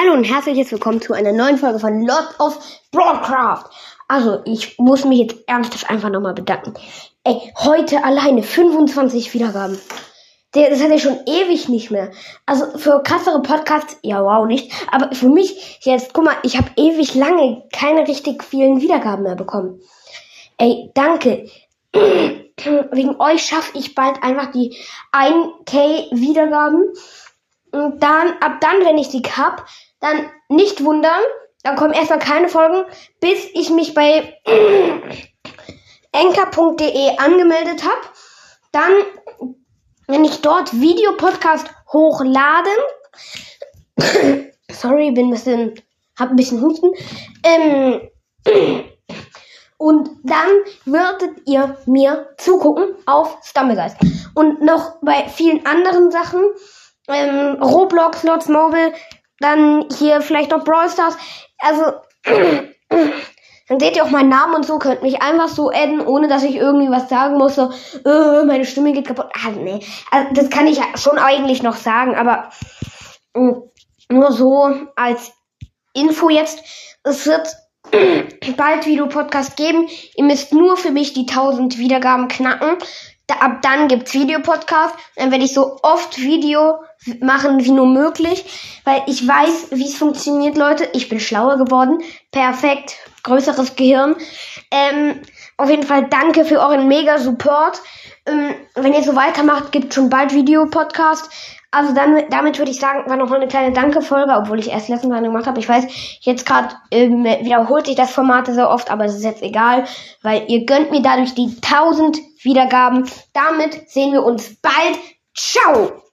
Hallo und herzlich willkommen zu einer neuen Folge von Lot of Broadcraft. Also, ich muss mich jetzt ernsthaft einfach nochmal bedanken. Ey, heute alleine 25 Wiedergaben. Das hatte ich schon ewig nicht mehr. Also für krassere Podcasts, ja wow, nicht. Aber für mich jetzt, guck mal, ich habe ewig lange keine richtig vielen Wiedergaben mehr bekommen. Ey, danke. Wegen euch schaffe ich bald einfach die 1K Wiedergaben. Und dann, ab dann, wenn ich die hab, dann nicht wundern. Dann kommen erstmal keine Folgen, bis ich mich bei enker.de angemeldet habe. Dann, wenn ich dort Videopodcast hochladen, sorry, bin ein bisschen, hab ein bisschen Husten, ähm, und dann würdet ihr mir zugucken auf Stumblegeist. Und noch bei vielen anderen Sachen, ähm, Roblox, Lots Mobile, dann hier vielleicht noch Brawl Stars. Also, dann seht ihr auch meinen Namen und so, könnt mich einfach so adden, ohne dass ich irgendwie was sagen muss. So, äh, meine Stimme geht kaputt. Ah, nee. Also, das kann ich schon eigentlich noch sagen, aber mh, nur so als Info jetzt. Es wird bald Videopodcast geben. Ihr müsst nur für mich die 1000 Wiedergaben knacken. Da, ab dann gibt's Videopodcast. Dann werde ich so oft Video machen wie nur möglich, weil ich weiß, wie es funktioniert, Leute. Ich bin schlauer geworden. Perfekt. Größeres Gehirn. Ähm, auf jeden Fall danke für euren mega Support. Ähm, wenn ihr so weitermacht, gibt schon bald Videopodcast. Also dann, damit würde ich sagen, war noch mal eine kleine Danke-Folge, obwohl ich erst letztens eine gemacht habe. Ich weiß, jetzt gerade ähm, wiederholt sich das Format so oft, aber es ist jetzt egal, weil ihr gönnt mir dadurch die 1000 Wiedergaben. Damit sehen wir uns bald. Ciao!